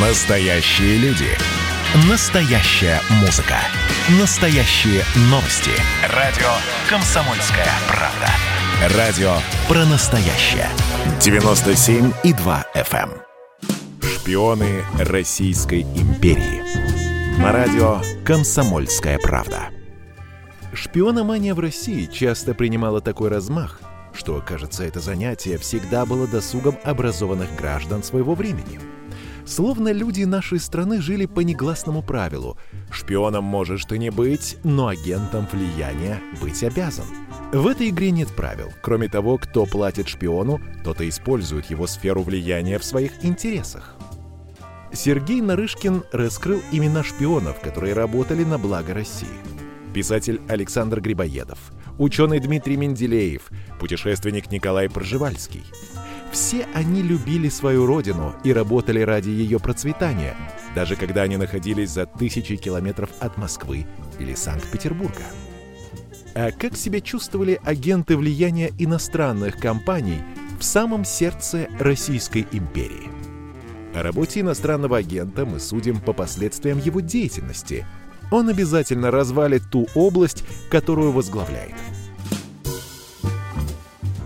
Настоящие люди. Настоящая музыка. Настоящие новости. Радио «Комсомольская правда». Радио про настоящее. 97,2 FM. эм. Шпионы Российской империи. На радио «Комсомольская правда». Шпиономания в России часто принимала такой размах, что, кажется, это занятие всегда было досугом образованных граждан своего времени. Словно люди нашей страны жили по негласному правилу «шпионом можешь ты не быть, но агентом влияния быть обязан». В этой игре нет правил. Кроме того, кто платит шпиону, тот и использует его сферу влияния в своих интересах. Сергей Нарышкин раскрыл имена шпионов, которые работали на благо России. Писатель Александр Грибоедов, ученый Дмитрий Менделеев, путешественник Николай Пржевальский. Все они любили свою родину и работали ради ее процветания, даже когда они находились за тысячи километров от Москвы или Санкт-Петербурга. А как себя чувствовали агенты влияния иностранных компаний в самом сердце Российской империи? О работе иностранного агента мы судим по последствиям его деятельности. Он обязательно развалит ту область, которую возглавляет.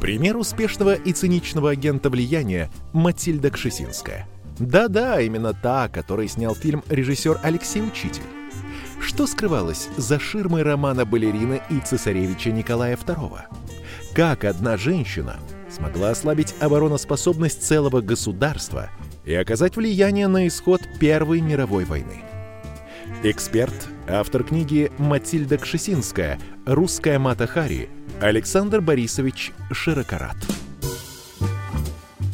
Пример успешного и циничного агента влияния – Матильда Кшесинская. Да-да, именно та, которой снял фильм режиссер Алексей Учитель. Что скрывалось за ширмой романа балерина и цесаревича Николая II? Как одна женщина смогла ослабить обороноспособность целого государства и оказать влияние на исход Первой мировой войны? Эксперт, автор книги «Матильда Кшесинская. Русская Мата Хари» Александр Борисович Широкорат.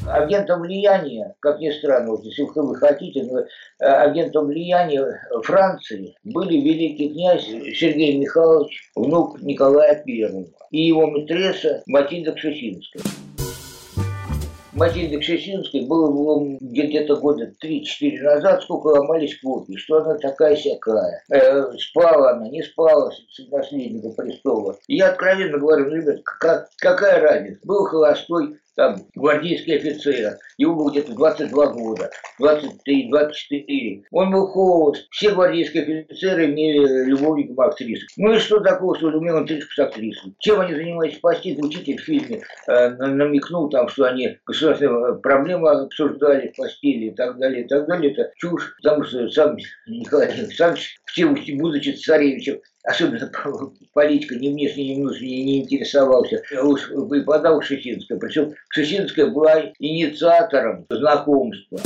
Агентом влияния, как ни странно, вот если вы хотите, но э, агентом влияния Франции были великий князь Сергей Михайлович, внук Николая I, и его матресса Матильда Кшесинская. Матильде Кшесинской было где-то года 3-4 назад, сколько ломались копии, что она такая всякая. Э, спала она, не спала с наследником престола. И я откровенно говорю, ну, ребят, как, какая разница? Был холостой, там, гвардейский офицер, ему где-то 22 года, 23, 24. Он был холост, все гвардейские офицеры имели любовников актрис. Ну и что такого, что умел интрижку с актрисой? Чем они занимались в постели? Учитель в фильме э, намекнул там, что они государственные проблемы обсуждали в постели и так далее, и так далее. Это чушь, потому что сам Николай Александрович, будучи царевичем, особенно политика ни внешне, ни внутренне не интересовался, уж преподал Кшесинская. Причем Кшесинская была инициатором знакомства.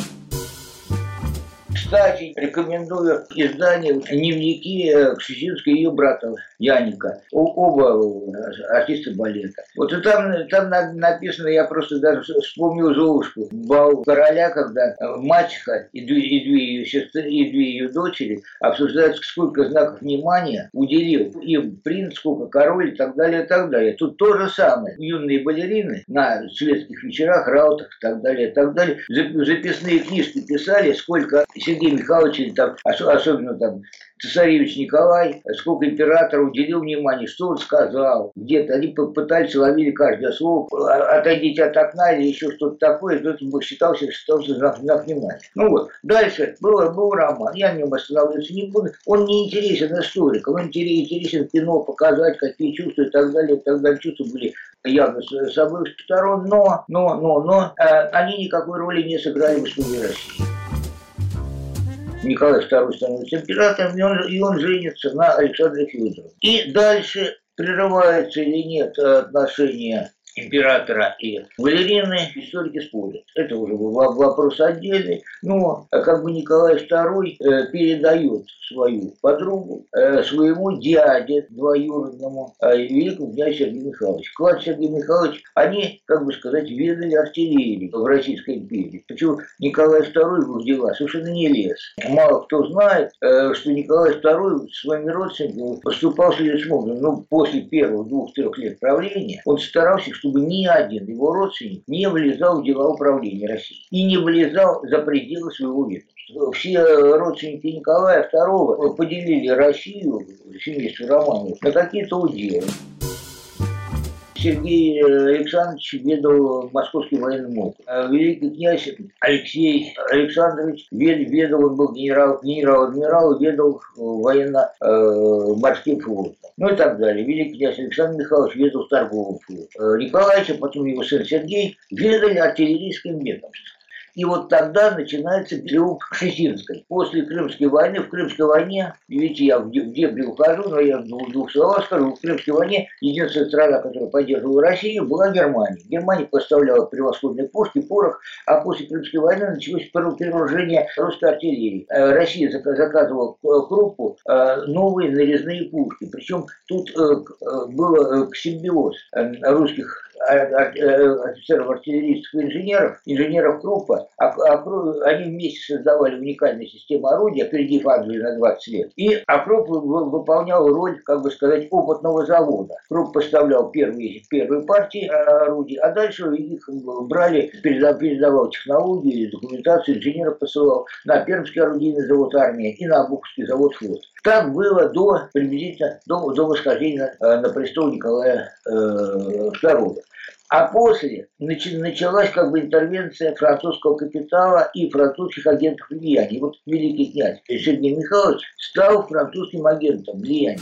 Кстати, рекомендую издание «Дневники Кшесинской и ее брата Яника». Оба э, артисты балета. Вот и там, там написано, я просто даже вспомнил Золушку. Бал короля, когда мачеха и две, и две ее сестры, и две ее дочери обсуждают, сколько знаков внимания уделил им принц, сколько король и так далее, и так далее. Тут то же самое. Юные балерины на светских вечерах, раутах и так далее, и так далее. Записные книжки писали, сколько Сергей Михайлович, там, особенно там цесаревич Николай, сколько император уделил внимания, что он сказал, где-то они попытались ловили каждое слово, а, отойдите от окна или еще что-то такое, это считался, считался знак, знак внимания. Ну вот, дальше был, был роман, я в нем останавливаться не буду, он не интересен историкам, он интересен кино, показать, какие чувства и так далее, и так далее, чувства были явно с обоих сторон, но, но, но, но, э, они никакой роли не сыграли в истории России. Николай II становится императором, и он, и он женится на Александре Федоровне. И дальше прерывается или нет отношения императора и балерины, историки спорят. Это уже вопрос отдельный. Но как бы Николай II э, передает свою подругу э, своему дяде двоюродному э, великому князю Сергею Михайловичу. Клад Сергей Михайлович, они, как бы сказать, ведали артиллерии в Российской империи. Причем Николай II в их дела совершенно не лез. Мало кто знает, что Николай II с своими родственниками поступал следующим образом. Ну, после первых двух-трех лет правления он старался, чтобы ни один его родственник не влезал в дела управления Россией и не влезал за пределы своего ведомства. Все родственники Николая II поделили Россию, семейство Романовых, на какие-то уделы. Сергей Александрович ведал Московским военным округом. Великий князь Алексей Александрович ведал, он был генерал, генерал-адмирал, ведал военно-морским флотом. Ну и так далее. Великий князь Александр Михайлович ведал торговым флотом. Николаевич, а потом его сын Сергей, ведали артиллерийским ведомством. И вот тогда начинается период Кшесинской. После Крымской войны, в Крымской войне, видите, я в дебри ухожу, но я в двух словах скажу, в Крымской войне единственная страна, которая поддерживала Россию, была Германия. Германия поставляла превосходные пушки, порох, а после Крымской войны началось перевооружение русской артиллерии. Э, Россия заказывала Круппу э, новые нарезные пушки. Причем тут э, был симбиоз русских офицеров, артиллеристов и инженеров, инженеров Круппа, а, они вместе создавали уникальную систему орудия, опередив Англию на 20 лет. И а Крупп выполнял роль, как бы сказать, опытного завода. Крупп поставлял первые, первые партии орудий, а дальше их брали, передавал технологии, документацию, инженеров посылал на Пермский орудийный завод армия и на Обуховский завод флот. Так было до приблизительно до, до восхождения э, на престол Николая э. А после началась как бы интервенция французского капитала и французских агентов влияния. Вот великий князь Сергей Михайлович стал французским агентом влияния.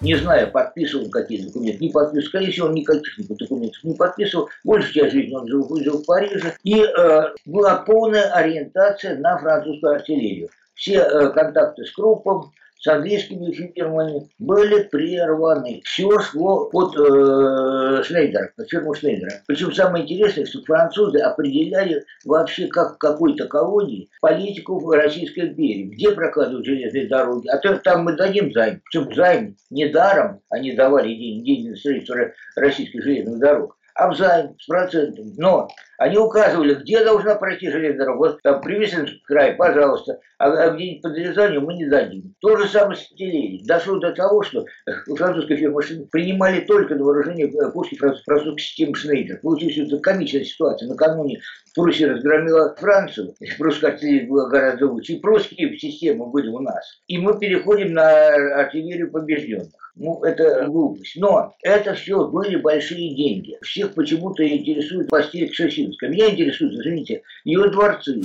Не знаю, подписывал какие документы, не подписывал. Скорее всего, он никаких документов не подписывал. Большую часть жизни он жил, жил в Париже. И э, была полная ориентация на французскую артиллерию. Все э, контакты с Крупом, с английскими фирмами были прерваны. Все шло под э, Шнейдера, под фирму Шнейдера. Причем самое интересное, что французы определяли вообще как в какой-то колонии политику Российской империи. Где прокладывают железные дороги? А то там мы дадим займ. Причем займ не даром они давали деньги, деньги на строительство российских железных дорог, а взаим с процентом. Но они указывали, где должна пройти железная дорога. Там Привесинский край, пожалуйста, а, а где-нибудь под мы не дадим. То же самое с артиллерией. Дошло до того, что французская фирма принимали только на вооружение э, пушки французской системы Шнейдер. Получилась это комичная ситуация. Накануне Пруссия разгромила Францию, прусская артиллерия была гораздо лучше, и прусские системы были у нас. И мы переходим на артиллерию побежденных. Ну, это глупость. Но это все были большие деньги. Всех почему-то интересует постель Кшесинская. Меня интересует, извините, ее дворцы.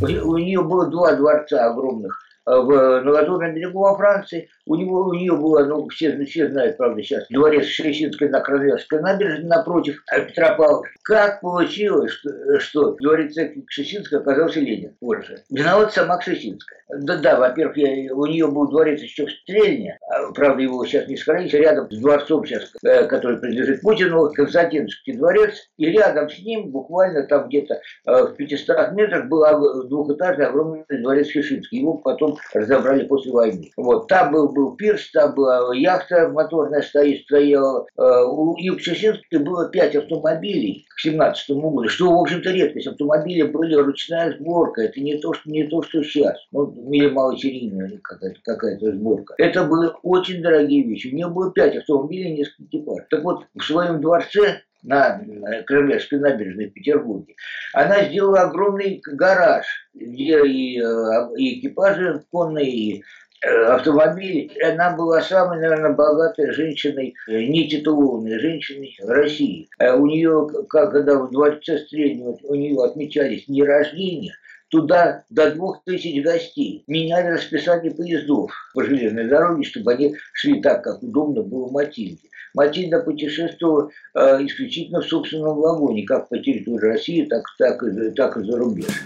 У нее было два дворца огромных э, в, на Лазурном берегу во Франции у, него, у нее было, ну, все, все знают, правда, сейчас, дворец Шерещинской на Королевской набережной напротив Петропавловска. Как получилось, что, что дворец Кшесинской оказался Ленин позже? Виноват сама Кшесинская. Да-да, во-первых, я, у нее был дворец еще в Стрельне, а, правда, его сейчас не сохранить, рядом с дворцом сейчас, э, который принадлежит Путину, Константиновский дворец, и рядом с ним, буквально там где-то э, в 500 метрах, был двухэтажный огромный дворец Кшесинский. Его потом разобрали после войны. Вот, там был был пирс, там была яхта моторная стоит, стояла. Э, у Юг-Чеченской было пять автомобилей к 17 году, что, в общем-то, редкость. Автомобили были ручная сборка. Это не то, что, не то, что сейчас. Ну, или малосерийная какая-то какая сборка. Это были очень дорогие вещи. У нее было пять автомобилей, несколько экипажей. Так вот, в своем дворце на Кремлевской набережной в Петербурге, она сделала огромный гараж, где и, э, и экипажи конные, и Э, автомобиль. Она была самой, наверное, богатой женщиной, э, нетитулованной женщиной в России. Э, у нее, когда в дворце среднего, у нее отмечались не рождения, туда до двух тысяч гостей. Меняли расписание поездов по железной дороге, чтобы они шли так, как удобно было Матильде. Матильда путешествовала э, исключительно в собственном вагоне, как по территории России, так, так, так и за рубеж.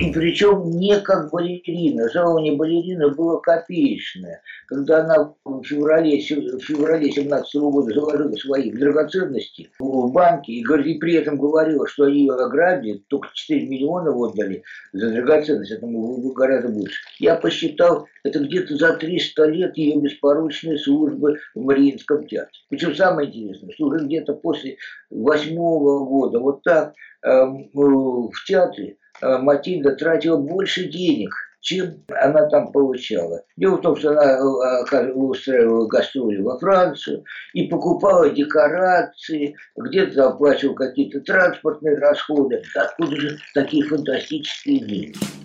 И причем не как балерина. Жалование балерины было копеечное. Когда она в феврале, в феврале 17 года заложила свои драгоценности в банке и, и при этом говорила, что они ее ограбили, только 4 миллиона отдали за драгоценность, это гораздо больше. Я посчитал, это где-то за 300 лет ее беспорочной службы в Мариинском театре. Причем самое интересное, что уже где-то после восьмого года вот так э, в театре Матильда тратила больше денег, чем она там получала. Дело в том, что она э, устраивала гастроли во Францию и покупала декорации, где-то оплачивала какие-то транспортные расходы. Откуда же такие фантастические деньги?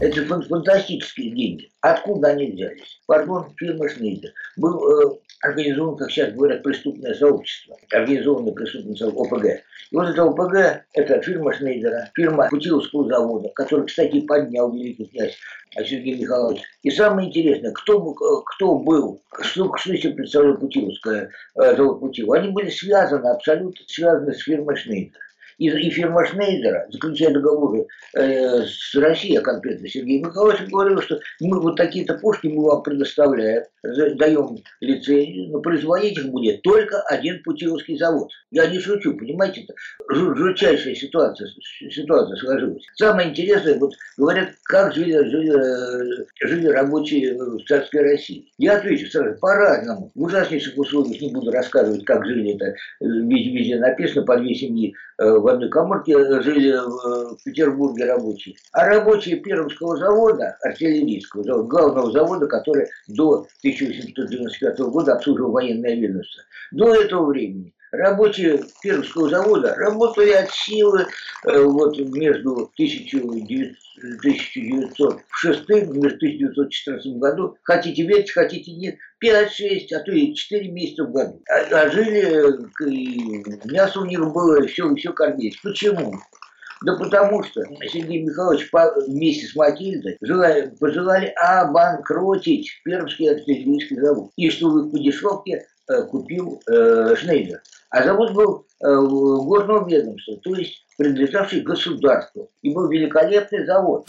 Это фантастические деньги. Откуда они взялись? Пардон, фирма Шнейдер. Был э, организован, как сейчас говорят, преступное сообщество. Организованное преступное сообщество ОПГ. И вот это ОПГ, это фирма Шнейдера, фирма Путиловского завода, который, кстати, поднял великий князь Сергей Михайлович. И самое интересное, кто, кто был, что, что себе представлял Путиловская, э, завод Путилов, они были связаны, абсолютно связаны с фирмой Шнейдера и, и фирма Шнейдера, заключая договоры э, с Россией, конкретно Сергей Михайлович, говорил, что мы вот такие-то пушки мы вам предоставляем, даем лицензию, но производить их будет только один Путиловский завод. Я не шучу, понимаете, это жутчайшая ситуация, ситуация сложилась. Самое интересное, вот говорят, как жили, жили, жили рабочие в царской России. Я отвечу сразу, по-разному. В ужаснейших условиях не буду рассказывать, как жили это, везде, везде написано, по две семьи э, в одной коморке жили в Петербурге рабочие. А рабочие Пермского завода, артиллерийского главного завода, который до 1895 года обслуживал военное ведомство, до этого времени рабочие Пермского завода работали от силы э, вот между 1900, 1906 и 1914 году, хотите верьте, хотите нет, 5-6, а то и 4 месяца в году. А, а жили, и мясо у них было, все, все кормились. Почему? Да потому что Сергей Михайлович вместе с Матильдой желали, пожелали обанкротить Пермский артиллерийский завод. И чтобы по дешевке э, купил э, Шнейдер. А завод был э, горного ведомства, то есть принадлежавший государству. И был великолепный завод.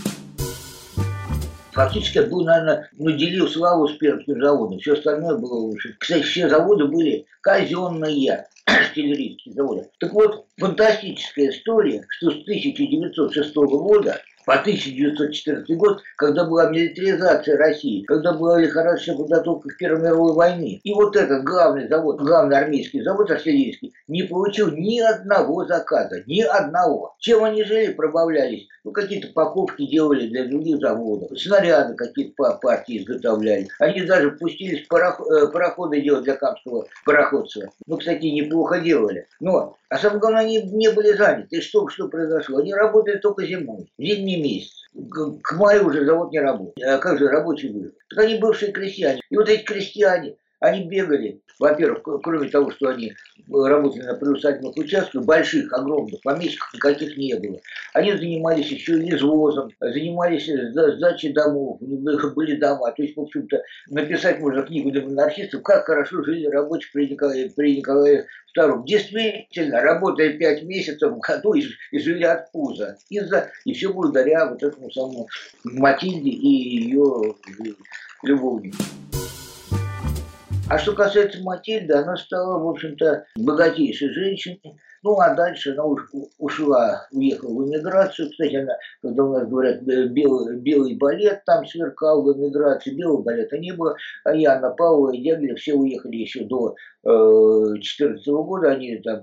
Фактически это был, наверное, ну, делил славу с Пермским заводом. Все остальное было лучше. Кстати, все заводы были казенные, артиллерийские заводы. Так вот, фантастическая история, что с 1906 года по 1914 год, когда была милитаризация России, когда была лихорадочная подготовка к Первой мировой войне. И вот этот главный завод, главный армейский завод артиллерийский, не получил ни одного заказа, ни одного. Чем они жили, пробавлялись? Ну, какие-то покупки делали для других заводов, снаряды какие-то партии изготовляли. Они даже пустились пароход, э, пароходы делать для Камского пароходства. Ну, кстати, неплохо делали. Но, а самое главное, они не были заняты. И что, что произошло? Они работали только зимой, в зимний месяц. К маю уже завод не работает. А как же рабочие были? Так они бывшие крестьяне. И вот эти крестьяне, они бегали, во-первых, кроме того, что они работали на приусадебных участках, больших, огромных, помещиков никаких не было. Они занимались еще и извозом, занимались сдачей домов, у них были дома. То есть, в общем-то, написать можно книгу для монархистов, как хорошо жили рабочие при Николае, при Николае II. Действительно, работая пять месяцев в году и, и от пуза. Из-за, и все благодаря вот этому самому Матильде и ее любовнику. А что касается Матильды, она стала, в общем-то, богатейшей женщиной. Ну, а дальше она ушла, уехала в эмиграцию. Кстати, она, когда у нас говорят белый, белый балет, там сверкал в эмиграции, белого балета не было. А Яна Павлова и Дягилев все уехали еще до 2014 э, года. Они там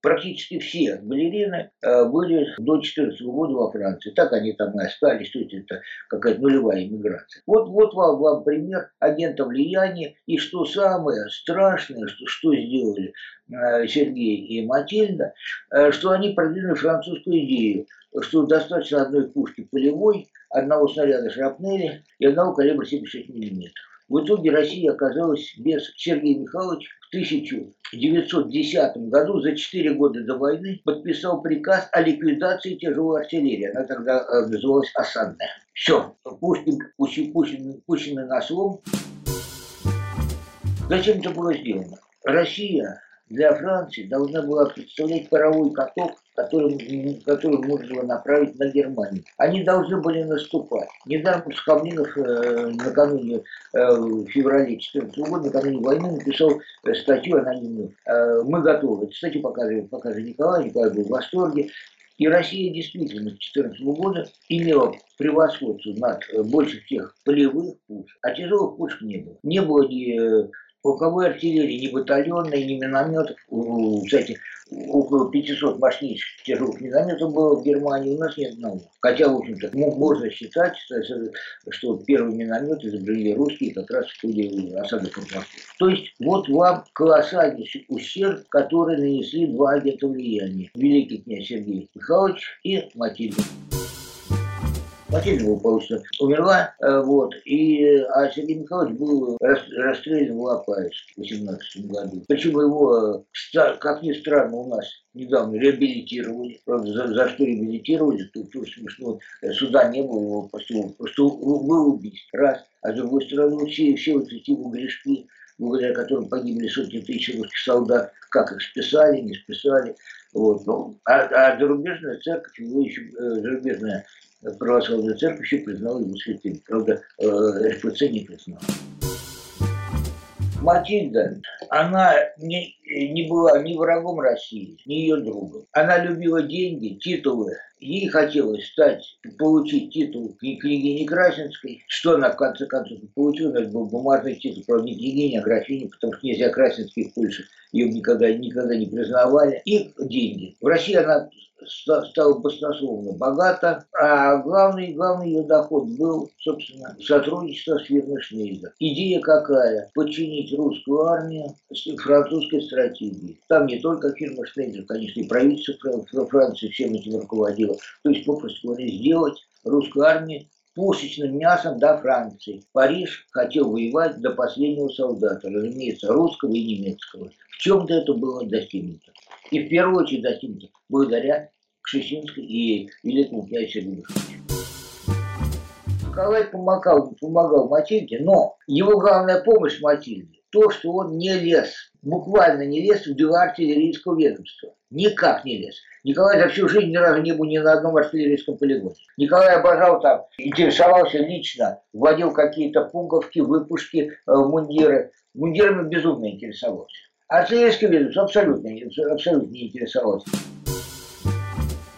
практически все балерины э, были до 14 года во Франции. Так они там и остались, то есть это какая-то нулевая иммиграция. Вот, вот вам, вам пример агента влияния. И что самое страшное, что, что сделали э, Сергей и Матильда, э, что они продвинули французскую идею, что достаточно одной пушки полевой, одного снаряда шрапнели и одного калибра 76 миллиметров. В итоге Россия оказалась без Сергея Михайловича в 1910 году, за 4 года до войны, подписал приказ о ликвидации тяжелой артиллерии. Она тогда э, называлась осадная. Все, Пушкин, Пушкин, Пушкин, Пушкин на слом. Зачем это было сделано? Россия для Франции должна была представлять паровой каток, который, который можно было направить на Германию. Они должны были наступать. Недавно Скобнинов э, накануне э, в феврале 2014 года, накануне войны, написал э, статью анонимную. Э, мы готовы. Эту статью показывает, показывает Николай. Николай был в восторге. И Россия действительно с 2014 года имела превосходство над э, больше всех полевых пушек, а тяжелых пушек не было. Не было ни э, полковой артиллерии, ни батальонной, ни минометов. Кстати, около 500 мощнейших тяжелых минометов было в Германии, у нас нет одного. Хотя, в общем-то, можно считать, что первые минометы изобрели русские как раз в ходе осады под То есть, вот вам колоссальный ущерб, который нанесли два агента влияния. Великий князь Сергей Михайлович и Матильда. Матильда благополучно умерла, э, вот, и, а Сергей Михайлович был расстрелян в Лопаевске в 18 году. Причем его, э, как ни странно, у нас недавно реабилитировали. Правда, за, за что реабилитировали, тут тоже смешно. Суда не было, его просто, просто был. Раз. А с другой стороны, все, все вот эти его грешки, благодаря которым погибли сотни тысяч русских солдат, как их списали, не списали. Вот. Ну, а, а зарубежная церковь, его еще, э, зарубежная православная церковь еще признала его святым. Правда, э, РПЦ не признала. Матильда, она не, не была ни врагом России, ни ее другом. Она любила деньги, титулы. Ей хотелось стать, получить титул княгини Красинской, что она в конце концов получила, это был бумажный титул, правда, не княгиня, а графиня, потому что князья Красинские в Польше ее никогда, никогда не признавали. И деньги. В России она стала баснословно богата, а главный, главный ее доход был, собственно, сотрудничество с Шнейдер. Идея какая? Подчинить русскую армию французской стратегии. Там не только фирма Шнейдер, конечно, и правительство Франции всем этим руководило. То есть, попросту говоря, сделать русскую армию пушечным мясом до Франции. Париж хотел воевать до последнего солдата, разумеется, русского и немецкого. В чем-то это было достигнуто. И в первую очередь достигнуто благодаря Кшесинской и великому князю Сергею Николай помогал, помогал Матильде, но его главная помощь Матильде то, что он не лез, буквально не лез в дела артиллерийского ведомства. Никак не лез. Николай за всю жизнь ни разу не был ни на одном артиллерийском полигоне. Николай обожал там, интересовался лично, вводил какие-то пуговки, выпушки, э, мундиры. Мундирами безумно интересовался. Артиллерийский ведомство абсолютно, абсолютно не интересовался.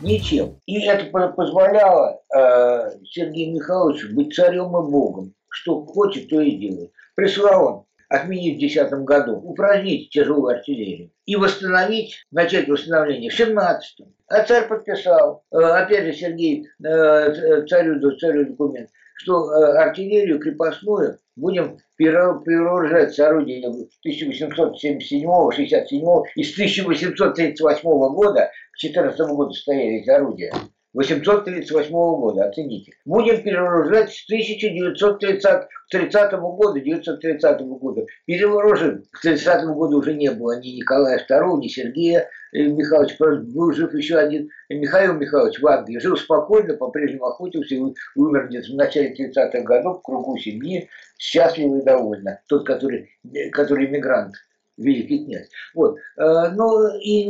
Ничем. И это позволяло э, Сергею Михайловичу быть царем и богом. Что хочет, то и делает. Прислал он отменить в 2010 году, упразднить тяжелую артиллерию и восстановить, начать восстановление в 17 А царь подписал, э, опять же Сергей, э, царю, царю документ, что э, артиллерию крепостную будем переоружать с орудия 1877-67 и с 1838 года, к 14 году стояли эти орудия, 838 года, оцените. Будем перевооружать с 1930 30 года, 1930 года. Перевооружим. К 30 году уже не было ни Николая II, ни Сергея э, Михайловича. Был жив еще один Михаил Михайлович в Англии. Жил спокойно, по-прежнему охотился и умер где-то в начале 30-х годов в кругу семьи, счастливо и довольно. Тот, который, э, который иммигрант великий князь. Вот. Э, ну и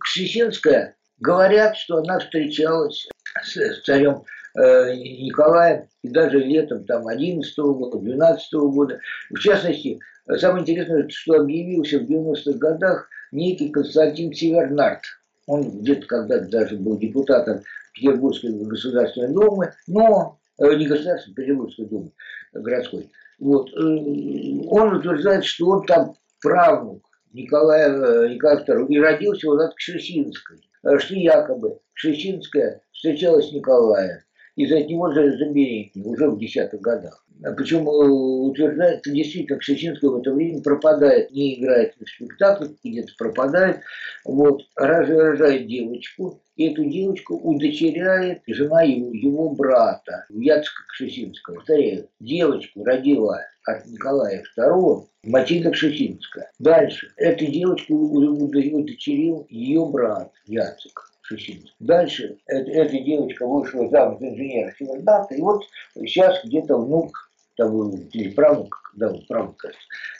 Кшесинская Говорят, что она встречалась с, царем э, Николаем и даже летом там 11 -го года, 12 -го года. В частности, самое интересное, что объявился в 90-х годах некий Константин Севернард. Он где-то когда-то даже был депутатом Петербургской государственной думы, но э, не государственной, Петербургской думы, городской. Вот. Э, он утверждает, что он там правнук Николая, Николая II и родился он от Кшесинской. Что якобы Шевчинская встречалась с Николаем и за него забеременела уже в десятых годах. Причем э, утверждается, действительно, Кшесинская в это время пропадает, не играет в спектаклях, где-то пропадает, вот, рожает девочку, и эту девочку удочеряет жена его, его брата, Яцка Кшесинского. Повторяю, девочку родила от Николая II Матильда Кшесинская. Дальше. Эту девочку удочерил ее брат Яцек. Шесинский. Дальше эта, эта девочка вышла замуж за инженера Северната, и вот сейчас где-то внук, там, или правнук, да, правнук,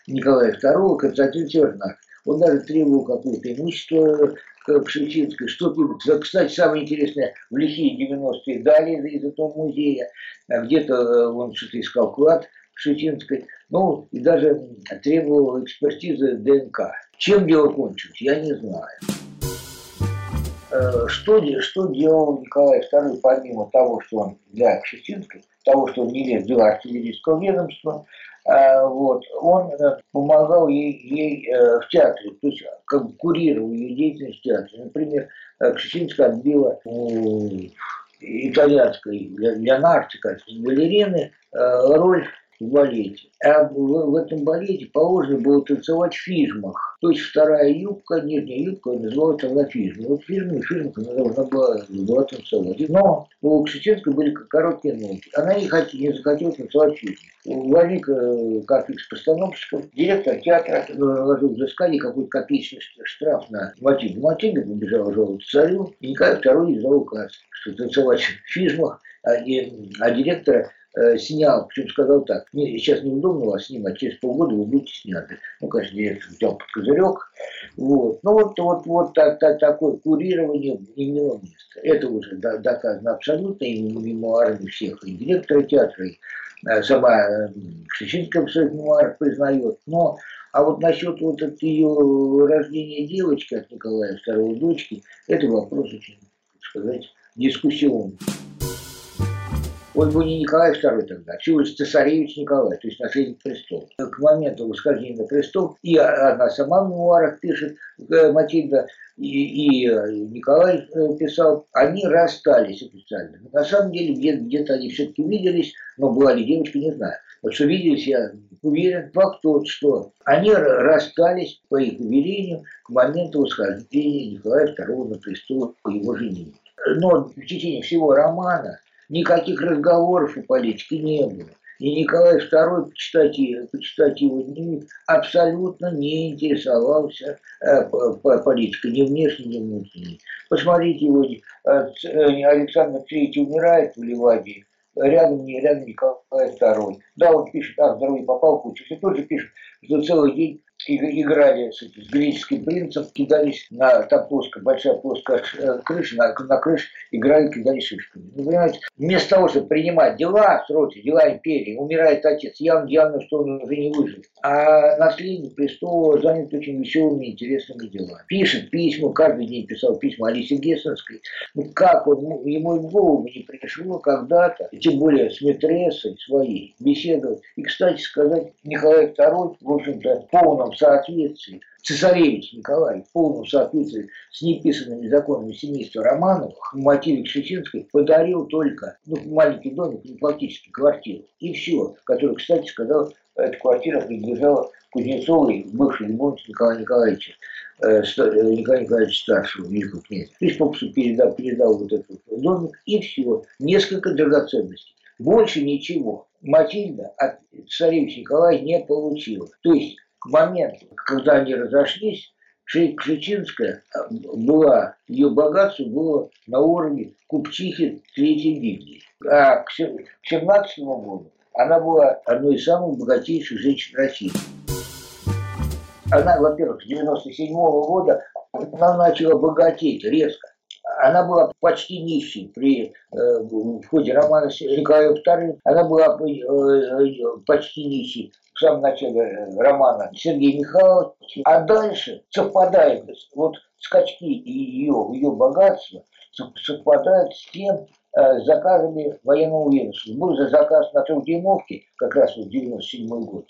Николая II, Константин Севернат. Он даже требовал какое-то имущество к Шевчинской. Что кстати, самое интересное, в лихие 90-е дали из этого музея, а где-то э, он что-то искал клад Шевчинской, ну и даже требовал экспертизы ДНК. Чем дело кончилось, я не знаю. Э, что, что делал Николай II, помимо того, что он для Кшесинской, того, что он не лез в дела артиллерийского ведомства, э, вот, он э, помогал ей, ей в театре, то есть как бы курировал ее деятельность в театре. Например, Кшесинская отбила итальянской Леонардо, кажется, балерины роль в балете. А в, в этом балете положено было танцевать в фижмах. То есть вторая юбка, нижняя юбка называлась тогда фижма. Вот фижма фижмка она должна была, была танцевать. Но у Кшиченской были короткие ноги. Она не, хот... не захотела танцевать фижму. Возник э, конфликт с постановщиком. Директор театра наложил взыскание какой-то копеечный штраф на Матильду. Матильда побежала жаловаться царю. И Николай II издал указ, что танцевать в фижмах, а, и, а директора э, снял, причем сказал так, не, сейчас неудобно вас снимать, через полгода вы будете сняты. Ну, конечно, директор взял под козырек. Вот. Ну, вот, вот, вот так, так, такое курирование имело место. Это уже доказано абсолютно и мемуарами всех, и директора театра, и э, сама э, Шечинская в своих мемуарах признает. Но а вот насчет вот от ее рождения девочки от Николая II дочки, это вопрос очень, так сказать, дискуссионный. Он был не Николай II тогда, а Чулич Цесаревич Николай, то есть наследник престола. К моменту восхождения на престол, и она сама в мемуарах пишет, э, Матильда, и, и э, Николай э, писал, они расстались официально. На самом деле где-то где они все-таки виделись, но была ли девочка, не знаю. Вот что виделись, я уверен. Факт тот, что они расстались, по их уверению, к моменту восхождения Николая II на престол по его жене. Но в течение всего романа никаких разговоров о политике не было. И Николай II, почитать, почитать его дневник, абсолютно не интересовался э, политикой, ни внешней, ни внутренней. Посмотрите его, э, э, Александр III умирает в Ливадии, рядом не рядом Николай II. Да, он пишет, а, здоровье попал кучу. И тоже пишет, что целый день играли с, греческим принцем, кидались на там плоская, большая плоская э, крыша, на, на крыше играли, кидались шишками. Ну, понимаете, вместо того, чтобы принимать дела, сроки, дела империи, умирает отец, явно, явно, что он уже не выжил. А наследник престола занят очень веселыми, интересными делами. Пишет письма, каждый день писал письма Алисе Гессенской. Ну как он, ну, ему в голову не пришло когда-то, тем более с метрессой своей, беседовать. И, кстати сказать, Николай II, в общем-то, полном соответствии, цесаревич Николай, в полном соответствии с неписанными законами семейства Романовых, Матильде Кшечинской подарил только ну, маленький домик, ну, фактически квартиру. И все, который, кстати, сказал, эта квартира принадлежала Кузнецовой, бывшей любовнице Николая Николаевича. Э, э, Николая Николаевича старшего, великого князя. То есть попросту передал, передал вот этот домик, и все. Несколько драгоценностей. Больше ничего. Матильда от царевича Николая не получила. То есть к моменту, когда они разошлись, Кшечинская э, была, ее богатство было на уровне купчихи Третьей гильдии. А к 17 году она была одной из самых богатейших женщин России. Она, во-первых, с 97 -го года она начала богатеть резко. Она была почти нищей при э, в ходе романа с Николаем II. Она была э, э, почти нищей в самом начале романа Сергея Михайловича. А дальше совпадает вот скачки ее, ее богатства совпадают с тем, с заказами военного ведомства. Был же заказ на трехдюймовке, как раз вот 97 год.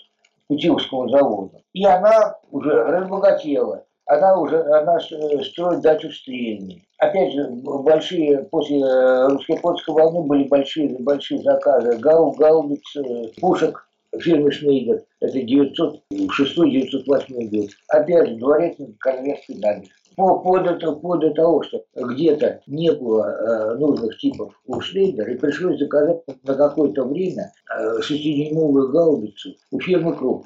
Путиловского завода. И она уже разбогатела. Она уже она строит дачу в Стрельне. Опять же, большие, после э, русско-японской войны были большие, большие заказы. Гау, гаубиц, пушек фирмы Шнейдер. Это 906-908 год. Опять дворец Королевской набережной по, под, это, под это того, что где-то не было э, нужных типов у Швейдера, и пришлось заказать на какое-то время э, гаубицу у фирмы Круп.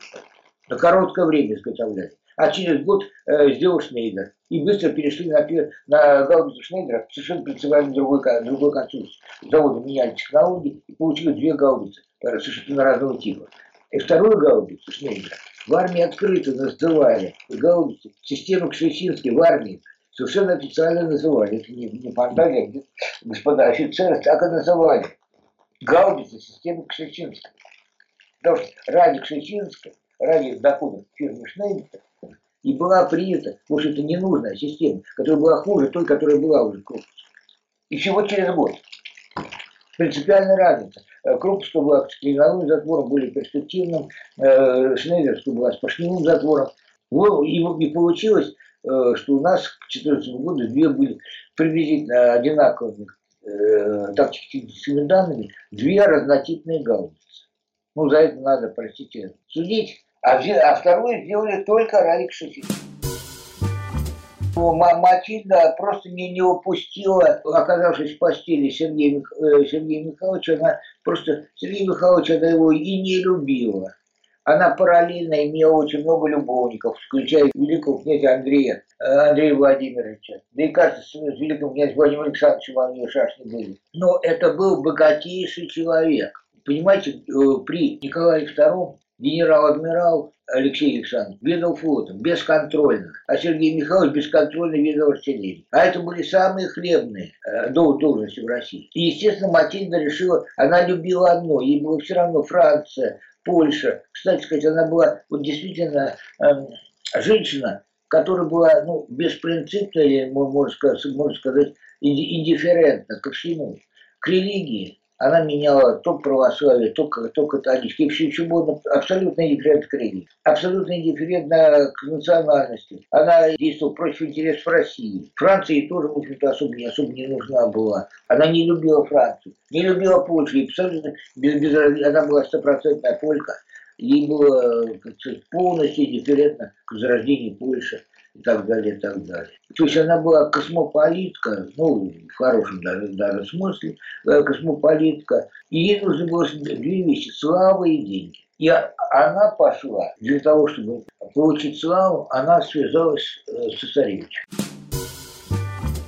На короткое время изготовляли. А через год э, сделал Шнейдер. И быстро перешли на, на гаубицу Шнейдера совершенно принципиально другой, другой конструкции. Заводы меняли технологии и получилось две гаубицы совершенно разного типа. И вторую гаубицу Шнейдера в армии открыто называли гаубицы, систему Кшесинской в армии совершенно официально называли. Это не, не фантазия, господа офицеры так и называли. Гаубица системы Кшесинской. Потому что ради Кшесинской, ради доходов фирмы Шнейдера, и была принята, может, это ненужная система, которая была хуже той, которая была уже крупной. И всего через год. Принципиальная разница. Э, Крупская была с клиновым затвором, более перспективным, э, Шнейдерская была с поршневым затвором. И, получилось, э, что у нас к 2014 году две были приблизительно одинаковыми тактическими данными, две разнотипные гаубицы. Ну, за это надо, простите, судить. А, а вторую сделали только ради Кшесина. Матильда просто не, не упустила, оказавшись в постели Сергея, э, Сергея Михайловича, она просто Сергея Михайловича она его и не любила. Она параллельно имела очень много любовников, включая великого князя Андрея, э, Андрея Владимировича. Да и, кажется, с великим князем Владимиром Александровичем они шашни были. Но это был богатейший человек. Понимаете, э, при Николае II генерал-адмирал Алексей Александрович ведал флотом бесконтрольно, а Сергей Михайлович бесконтрольно ведал артиллерией. А это были самые хлебные э, должности в России. И, естественно, Матильда решила, она любила одно, ей было все равно Франция, Польша. Кстати сказать, она была вот действительно э, женщина, которая была ну, беспринципна, или, можно сказать, можно сказать, индифферентна ко всему, к религии, она меняла то православие, то, то католическое, все чего угодно, абсолютно индифферентно к религии, абсолютно индифферентно к национальности. Она действовала против интересов России. Франции тоже, в общем-то, особо, не, особо не нужна была. Она не любила Францию, не любила Польшу, абсолютно без, без, она была стопроцентная полька. Ей было как сказать, полностью индифферентно к возрождению Польши и так далее, и так далее. То есть она была космополитка, ну, в хорошем даже, даже смысле, э, космополитка, и ей нужны было две вещи – слава и деньги. И она пошла для того, чтобы получить славу, она связалась э, с цесаревичем.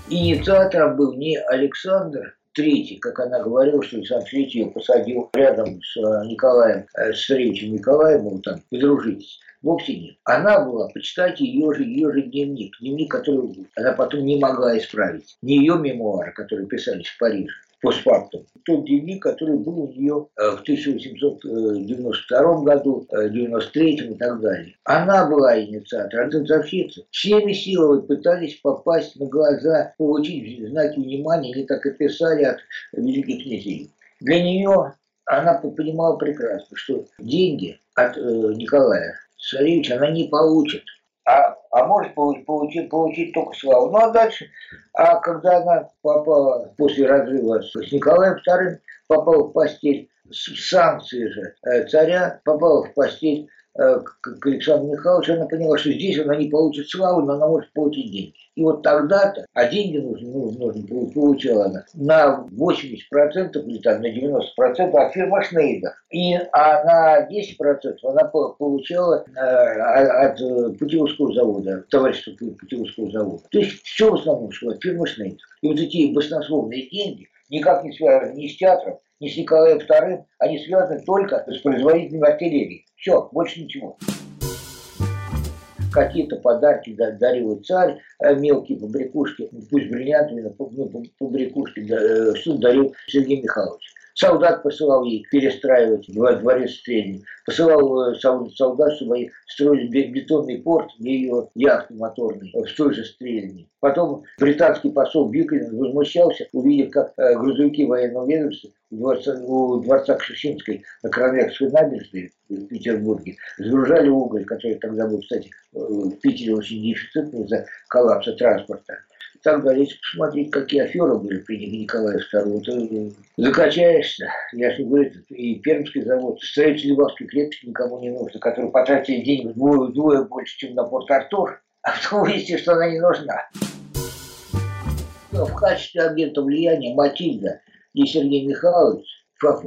Инициатором был не Александр Третий, как она говорила, что Александр Третий ее посадил рядом с э, Николаем, с царевичем Николаем, мол, там, подружитесь. Вовсе нет. Она была, почитайте ее же, ее же дневник, дневник, который она потом не могла исправить. Не ее мемуары, которые писались в Париже постфактум. Тот дневник, который был у нее э, в 1892 году, 93 э, и так далее. Она была инициатором, танцовщица. Всеми силами пытались попасть на глаза, получить знаки внимания, они так и писали от великих князей. Для нее она понимала прекрасно, что деньги от э, Николая царевич она не получит. А, а может получить, получить, получить только славу. Ну а дальше, а когда она попала после разрыва с Николаем II, попала в постель санкции же э, царя, попала в постель к Александру Михайловичу, она поняла, что здесь она не получит славу, но она может получить деньги. И вот тогда-то, а деньги нужны, нужны, нужны получила она на 80% или там на 90% от фирмы Шнейдер. И, а на 10% она получала э, от э, Путиловского завода, товарищества Путиловского завода. То есть все в основном шло от фирмы Шнейдер. И вот эти баснословные деньги никак не связаны ни с театром, ни с Николаем II, они связаны только с производителем артиллерии. Все, больше ничего. Какие-то подарки дарил царь, э, мелкие побрякушки, пусть бриллиантами, но побрякушки, э, что дарил Сергей Михайлович. Солдат посылал ей перестраивать дворец стрельни. Посылал э, солдат, чтобы они строили бетонный порт, где ее яхты моторные, в той же стрельне. Потом британский посол Бюкелин возмущался, увидев, как грузовики военного ведомства у дворца, у дворца Кшесинской на Кровякской набережной в Петербурге сгружали уголь, который тогда был, кстати, в Питере очень дефицитный из-за коллапса транспорта далее. Если посмотреть, какие аферы были при Николае II, то э, закачаешься. Я же говорю, и Пермский завод, строитель Ливанской крепости никому не нужно, которые потратили денег вдвое, вдвое больше, чем на Порт-Артур, а потом выяснилось, что она не нужна. В качестве агента влияния Матильда и Сергей Михайлович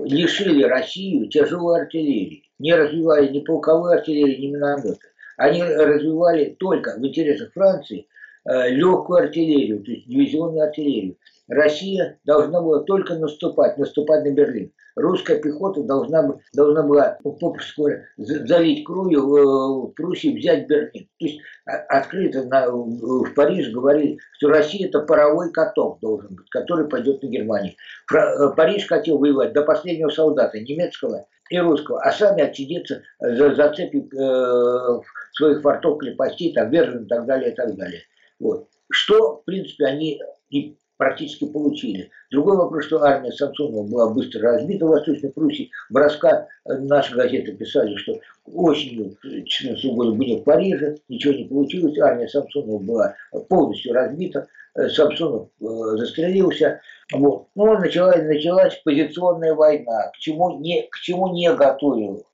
лишили Россию тяжелой артиллерии, не развивали ни полковой артиллерии, ни минометы. Они развивали только в интересах Франции легкую артиллерию, то есть дивизионную артиллерию. Россия должна была только наступать, наступать на Берлин. Русская пехота должна, должна была, говоря, залить кровью э, в Пруссии, взять Берлин. То есть а, открыто на, в Париже говорили, что Россия это паровой каток должен быть, который пойдет на Германию. Э, Париж хотел воевать до последнего солдата, немецкого и русского, а сами отсидеться за зацепив э, своих фортов, крепостей, там, Берлин и так далее, и так далее. Вот. Что, в принципе, они и практически получили. Другой вопрос, что армия Самсонова была быстро разбита в Восточной Пруссии. Броска э, наши газеты писали, что осенью 14 года были в Париже, ничего не получилось, армия Самсонова была полностью разбита. Самсонов застрелился. Вот. Ну, началась, началась позиционная война, к чему не, к чему не готовил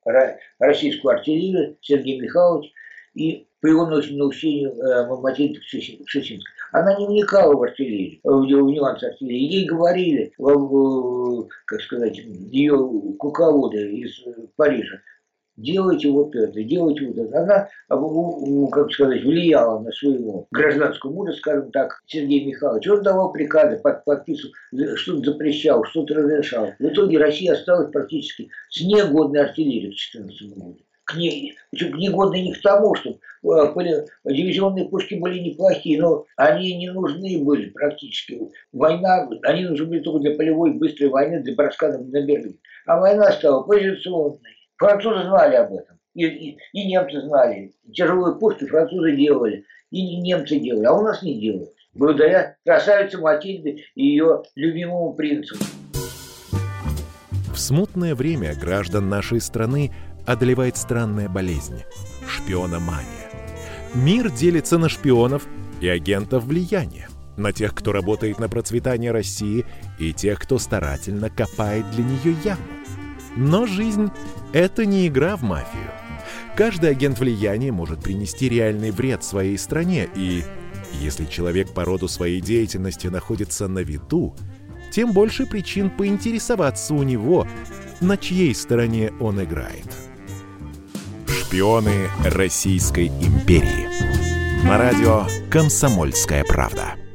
российскую артиллерию Сергей Михайлович и при его научению э, Матильды Кшесинской. Она не вникала в артиллерию, в, в нюансы артиллерии. Ей говорили, в, как сказать, ее куководы из Парижа, делайте вот это, делайте вот это. Она, как сказать, влияла на своего гражданского мужа, скажем так, Сергея Михайловича. Он давал приказы, под, подписывал, что-то запрещал, что-то разрешал. В итоге Россия осталась практически с негодной артиллерией в 2014 году к ней, причем негодны не к тому, что э, дивизионные пушки были неплохие, но они не нужны были практически. Война, они нужны были только для полевой быстрой войны, для броска на Берлин. А война стала позиционной. Французы знали об этом. И, и, и немцы знали. Тяжелые пушки французы делали. И немцы делали. А у нас не делают. Благодаря красавице Матильде и ее любимому принцу. В смутное время граждан нашей страны одолевает странная болезнь – шпиономания. Мир делится на шпионов и агентов влияния, на тех, кто работает на процветание России, и тех, кто старательно копает для нее яму. Но жизнь – это не игра в мафию. Каждый агент влияния может принести реальный вред своей стране, и если человек по роду своей деятельности находится на виду, тем больше причин поинтересоваться у него, на чьей стороне он играет. Шпионы Российской империи. На радио «Комсомольская правда».